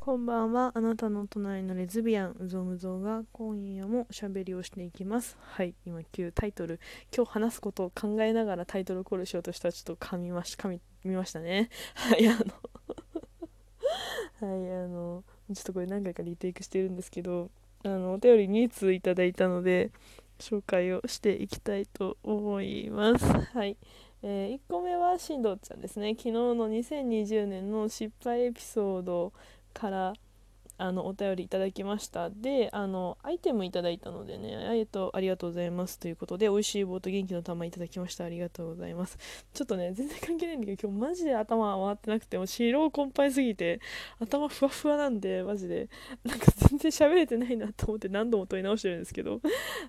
こんばんは。あなたの隣のレズビアン、うぞむぞが今夜もおしゃべりをしていきます。はい、今、旧タイトル、今日話すことを考えながらタイトルコールしようとしたらちょっと噛みまし、噛み、ましたね。はい、あの はい、あの、ちょっとこれ何回かリテイクしてるんですけど、あの、お便り2通いただいたので、紹介をしていきたいと思います。はい。えー、1個目はしんどちゃんですね。昨日の2020年の失敗エピソードからあのお便りいただきました。であのアイテムいただいたのでねえっとありがとうございます。ということで美味しい棒と元気の玉いただきました。ありがとうございます。ちょっとね全然関係ないんだけど今日マジで頭回ってなくても疲労困憊すぎて頭ふわふわなんでマジで。なんか全然喋れてないなと思って何度も問い直してるんですけど。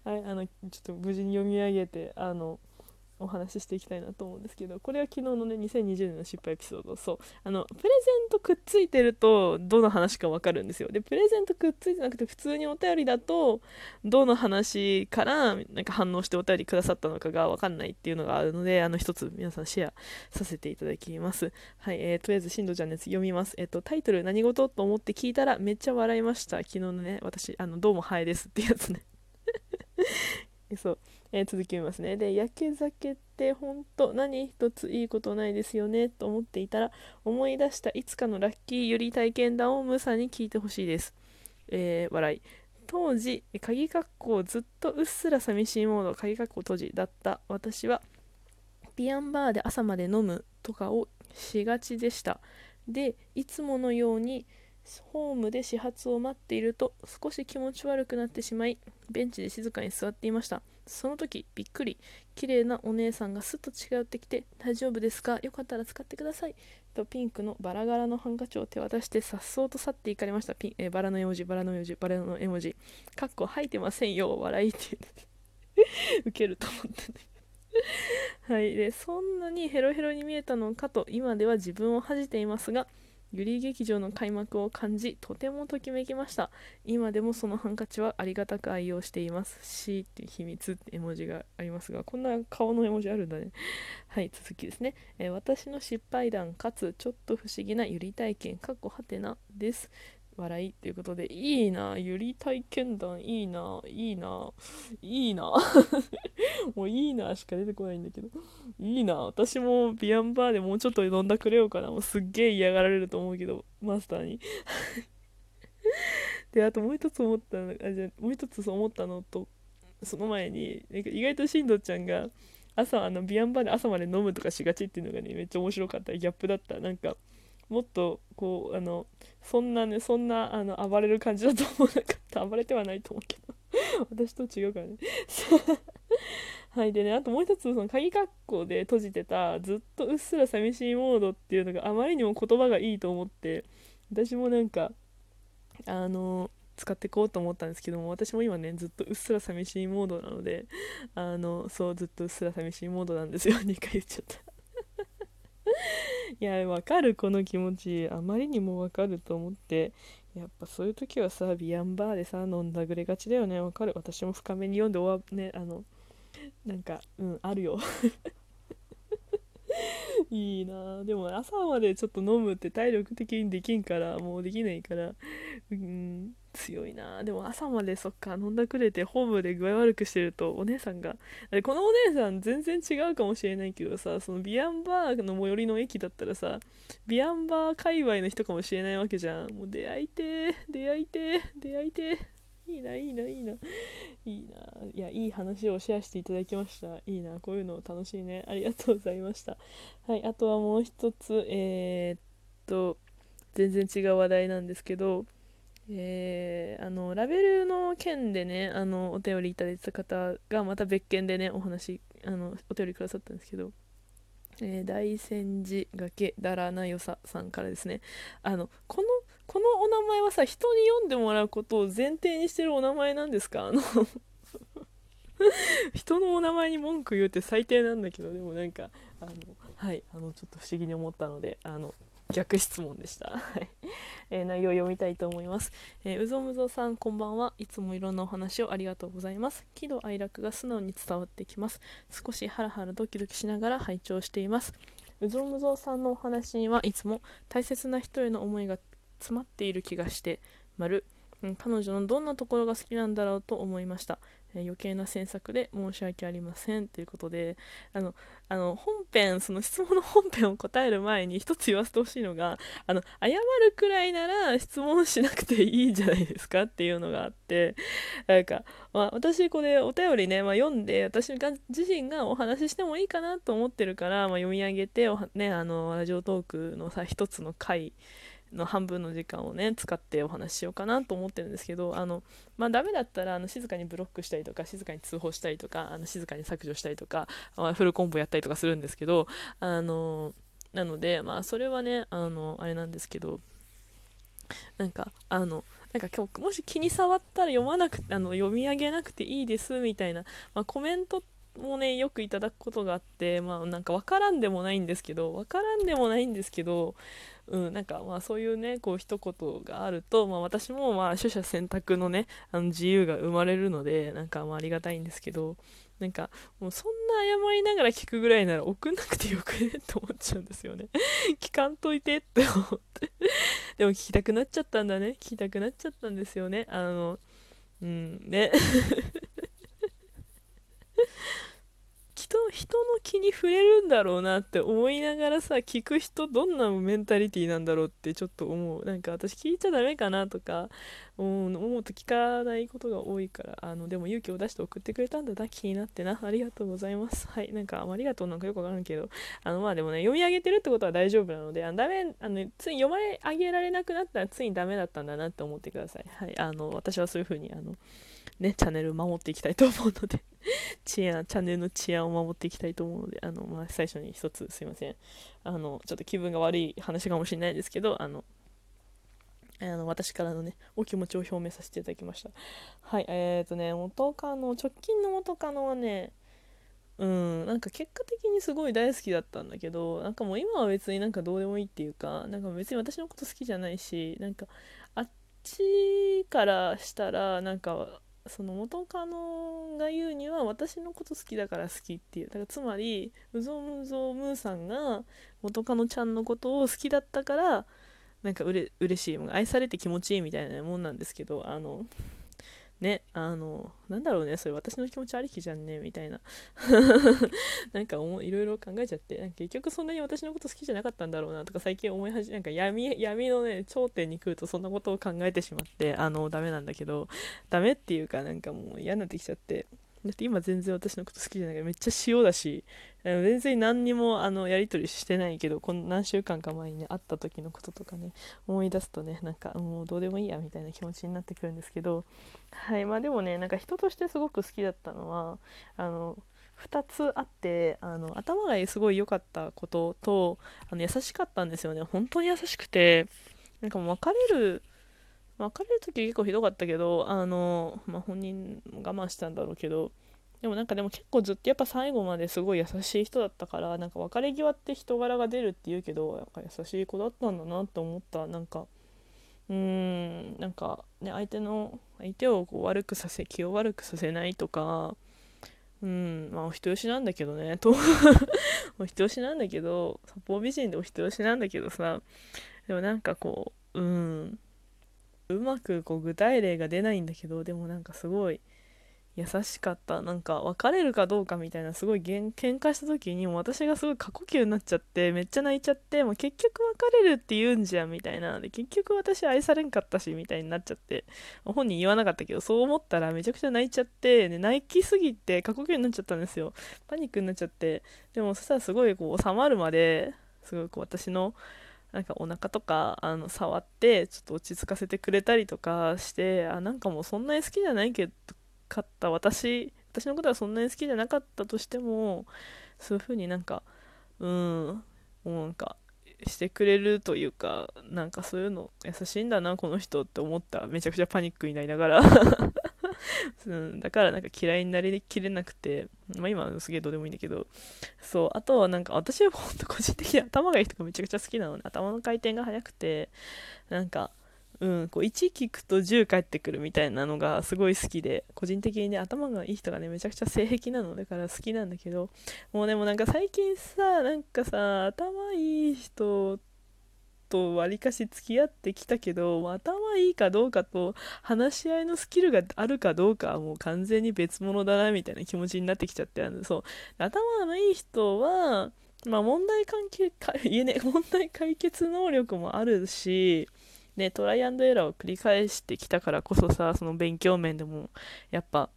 はいあのちょっと無事に読み上げてあのお話ししていきたいなと思うんですけどこれは昨日のね2020年の失敗エピソード。そう。あのプレゼントくっついてるとどの話か分かるんですよ。でプレゼントくっついてなくて普通にお便りだとどの話からなんか反応してお便りくださったのかが分かんないっていうのがあるのであの一つ皆さんシェアさせていただきます。はい、えー、とりあえずしんどちゃんのやつ読みます。えっ、ー、とタイトル何事と思って聞いたらめっちゃ笑いました。昨日のね私あのどうもハエですってやつね。そう。えー、続きますね。で、焼け酒って本当何一ついいことないですよねと思っていたら思い出したいつかのラッキーゆり体験談をムサに聞いてほしいです。えー、笑い。当時、鍵括弧ずっとうっすら寂しいモード、鍵括弧閉じだった私は、ビアンバーで朝まで飲むとかをしがちでした。で、いつものようにホームで始発を待っていると少し気持ち悪くなってしまいベンチで静かに座っていましたその時びっくり。綺麗なお姉さんがスッと近寄ってきて「大丈夫ですか？よかったら使ってください」とピンクのバラ柄のハンカチを手渡してさっそうと去っていかれました。ピン、え、バラの絵文字バラの絵文字バラの絵文字。かっこ吐いてませんよ。笑いってウケると思ってね。はい。でそんなにヘロヘロに見えたのかと今では自分を恥じていますがユリ劇場の開幕を感じとてもときめきました。今でもそのハンカチはありがたく愛用しています。しっていう秘密って絵文字がありますがこんな顔の絵文字あるんだね。はい続きですね、えー、私の失敗談かつちょっと不思議なユリ体験かっこはてなです。笑いということで、いいな、ゆり体験談、いいな、いいな、いいな。もういいなしか出てこないんだけど。いいな、私もビアンバーでもうちょっと飲んだくれようかな。もうすっげえ嫌がられると思うけど、マスターに。で、あともう一つ思ったの、あ、じゃもう一つ思ったのと、その前に、なんか意外としんどちゃんが、朝、あの、ビアンバーで朝まで飲むとかしがちっていうのがね、めっちゃ面白かった。ギャップだった。なんか、もっとこうあのそんなねそんなあの暴れる感じだと思わなかった。暴れてはないと思うけど。私と違うからね。はい。でねあともう一つその鍵括弧で閉じてたずっとうっすら寂しいモードっていうのがあまりにも言葉がいいと思って私もなんかあの使っていこうと思ったんですけども私も今ねずっとうっすら寂しいモードなのであのそうずっとうっすら寂しいモードなんですよ。2回言っちゃった。いやわかるこの気持ち。あまりにもわかると思って。やっぱそういう時はさビアンバーでさ飲んだぐれがちだよね。わかる。私も深めに読んで終わねあのなんかうんあるよ。いいな。でも朝までちょっと飲むって体力的にできんからもうできないからうん強いな。でも朝までそっか飲んだくれてホームで具合悪くしてるとお姉さんがあれこのお姉さん全然違うかもしれないけどさそのビアンバーの最寄りの駅だったらさビアンバー界隈の人かもしれないわけじゃん。もう出会いて出会いて出会いていいないいないいな。いいな。いやいい話をシェアしていただきました。いいなこういうの楽しいね。ありがとうございました。はいあとはもう一つえー、っと全然違う話題なんですけどえー、あのラベルの件でねあのお便りいただいた方がまた別件でねお話あのお便りくださったんですけど、えー、大仙寺崖だらなよささんからですね。あのこのこのお名前はさ人に読んでもらうことを前提にしてるお名前なんですか？あの 人のお名前に文句言うって最低なんだけどでもなんかあのはいあのちょっと不思議に思ったのであの逆質問でした。えー、内容を読みたいと思います。えー、うぞむぞさん、こんばんは。いつもいろんなお話をありがとうございます。喜怒哀楽が素直に伝わってきます。少しハラハラドキドキしながら拝聴しています。うぞむぞさんのお話にはいつも大切な人への思いが詰まっている気がして丸彼女のどんなところが好きなんだろうと思いました、えー、余計な詮索で申し訳ありません。ということであのあの本編その質問の本編を答える前に一つ言わせてほしいのがあの謝るくらいなら質問しなくていいんじゃないですかっていうのがあってなんか、まあ、私これお便りね、まあ、読んで私が自身がお話ししてもいいかなと思ってるから、まあ、読み上げてね、あのラジオトークのさ一つの回の半分の時間をね使ってお話ししようかなと思ってるんですけどあのまあダメだったらあの静かにブロックしたりとか静かに通報したりとかあの静かに削除したりとか、フルコンボやったりとかするんですけどあのなのでまあそれはねあのあれなんですけどなんかあのなんか今日もし気に障ったら読まなくあの読み上げなくていいですみたいな、まあ、コメントっもねよくいただくことがあってまあなんか分からんでもないんですけど分からんでもないんですけどうん、なんかまあそういうねこう一言があると、まあ、私もまあ取捨選択のねあの自由が生まれるのでなんかまあありがたいんですけどなんかもうそんな謝りながら聞くぐらいなら送んなくてよくねって思っちゃうんですよね。聞かんといてって思って。でも聞きたくなっちゃったんだね。聞きたくなっちゃったんですよね。あのうんね。人の気に触れるんだろうなって思いながらさ聞く人どんなメンタリティーなんだろうってちょっと思う。なんか私聞いちゃダメかなとか思うと聞かないことが多いからあのでも勇気を出して送ってくれたんだな気になってな。ありがとうございます。はいなんかありがとうなんかよくわからんけどあのまあでもね読み上げてるってことは大丈夫なのであのダメあのつい読まれ上げられなくなったらついにダメだったんだなって思ってください。はいあの私はそういう風にあのね、チャンネル守っていきたいと思うので 治安、チャンネルの治安を守っていきたいと思うので、あの、まあ、最初に一つすいません。あの、ちょっと気分が悪い話かもしれないですけど、あの、あの私からのね、お気持ちを表明させていただきました。はい、えーとね、元カノ、直近の元カノはね、うん、なんか結果的にすごい大好きだったんだけど、なんかもう今は別になんかどうでもいいっていうか、なんか別に私のこと好きじゃないし、なんかあっちからしたら、なんかその元カノが言うには私のこと好きだから好きっていうだからつまりうぞむぞむーさんが元カノちゃんのことを好きだったからなんかうれ嬉しい愛されて気持ちいいみたいなもんなんですけどあのね、あの、なんだろうね、それ。私の気持ちありきじゃんね、みたいな。なんかいろいろ考えちゃって、なんか結局そんなに私のこと好きじゃなかったんだろうなとか最近思い始め、なんか闇、闇のね、頂点に来るとそんなことを考えてしまって、あの、ダメなんだけど、ダメっていうかなんかもう嫌になってきちゃって、だって今全然私のこと好きじゃないからめっちゃ塩だし全然何にもあのやり取りしてないけどこの何週間か前にね会った時のこととかね思い出すとねなんかもうどうでもいいやみたいな気持ちになってくるんですけどはいまあでもねなんか人としてすごく好きだったのはあの2つあってあの頭がすごい良かったこととあの優しかったんですよね。本当に優しくてなんかもう別れる別れる時結構ひどかったけど、あの、まあ、本人も我慢したんだろうけど、でもなんかでも結構ずっとやっぱ最後まですごい優しい人だったからなんか別れ際って人柄が出るって言うけどやっぱ優しい子だったんだなって思った。なんかうーんなんかね相手の相手をこう悪くさせ気を悪くさせないとかうんまあお人よしなんだけどねと お人よしなんだけど八方美人でお人よしなんだけどさでもなんかこううんうまくこう具体例が出ないんだけどでもなんかすごい優しかった。なんか別れるかどうかみたいなすごい喧嘩した時にも私がすごい過呼吸になっちゃってめっちゃ泣いちゃってもう結局別れるって言うんじゃんみたいな。で結局私愛されんかったしみたいになっちゃって本人言わなかったけどそう思ったらめちゃくちゃ泣いちゃってで泣きすぎて過呼吸になっちゃったんですよ。パニックになっちゃって。でもそしたらすごいこう収まるまですごいこう私のなんかお腹とかあの触ってちょっと落ち着かせてくれたりとかしてあなんかもうそんなに好きじゃないけどかった。私私のことはそんなに好きじゃなかったとしてもそういう風になんかうんもうなんかしてくれるというかなんかそういうの優しいんだなこの人って思ったらめちゃくちゃパニックになりながら。うん、だからなんか嫌いになりきれなくて、まあ今すげえどうでもいいんだけど、そう、あとはなんか私は本当個人的に頭がいい人がめちゃくちゃ好きなので、頭の回転が速くて、なんか、うん、こう1聞くと10返ってくるみたいなのがすごい好きで、個人的にね、頭がいい人がね、めちゃくちゃ性癖なのだから好きなんだけど、もうでもなんか最近さ、なんかさ、頭いい人ってとわりかし付き合ってきたけど頭いいかどうかと話し合いのスキルがあるかどうかはもう完全に別物だなみたいな気持ちになってきちゃってそう。頭のいい人はまあ問題関係か 言えね問題解決能力もあるしね、トライアンドエラーを繰り返してきたからこそさその勉強面でもやっぱ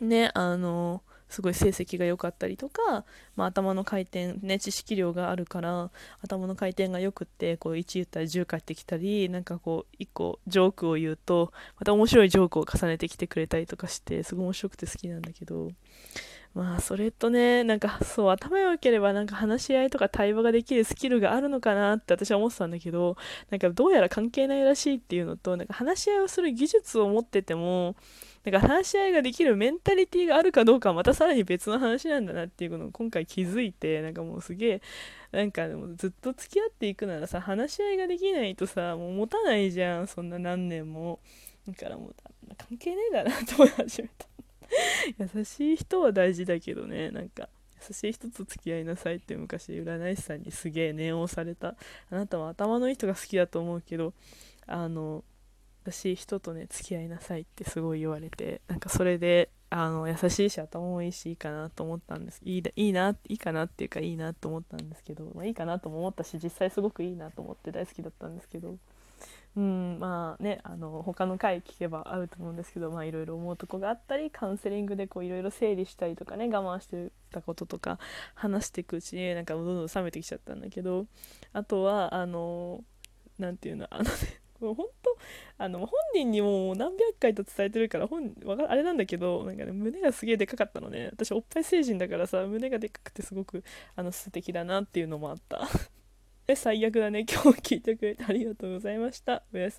ねあのすごい成績が良かったりとか、まあ、頭の回転、ね、知識量があるから頭の回転がよくってこう1言ったら10返ってきたりなんかこう1個ジョークを言うとまた面白いジョークを重ねてきてくれたりとかしてすごい面白くて好きなんだけどまあそれとねなんかそう頭良ければなんか話し合いとか対話ができるスキルがあるのかなって私は思ってたんだけどなんかどうやら関係ないらしいっていうのとなんか話し合いをする技術を持っててもなんか話し合いができるメンタリティーがあるかどうかはまたさらに別の話なんだなっていうのを今回気づいてなんかもうすげえなんかでもずっと付き合っていくならさ話し合いができないとさもう持たないじゃんそんな何年も。だからもう関係ねえだなと思い始めた。優しい人は大事だけどねなんか優しい人と付き合いなさいって昔占い師さんにすげえ念をされた。あなたは頭のいい人が好きだと思うけどあのしい人とね付き合いなさいってすごい言われてなんかそれであの優しいし頭もいいしいいかなと思ったんです。いいいいないいかなっていうかいいなと思ったんですけど、まあ、いいかなとも思ったし実際すごくいいなと思って大好きだったんですけど。うんまあねあの他の回聞けばあると思うんですけどまあいろいろ思うとこがあったりカウンセリングでこういろいろ整理したりとかね我慢してたこととか話していくうちになんかどんどん冷めてきちゃったんだけどあとはあの何て言うのあのねもう本当あの本人にも何百回と伝えてるから本あれなんだけどなんか、ね、胸がすげえでかかったのね。私おっぱい成人だからさ胸がでかくてすごくあの素敵だなっていうのもあった。最悪だね。今日聞いてくれてありがとうございました。おやす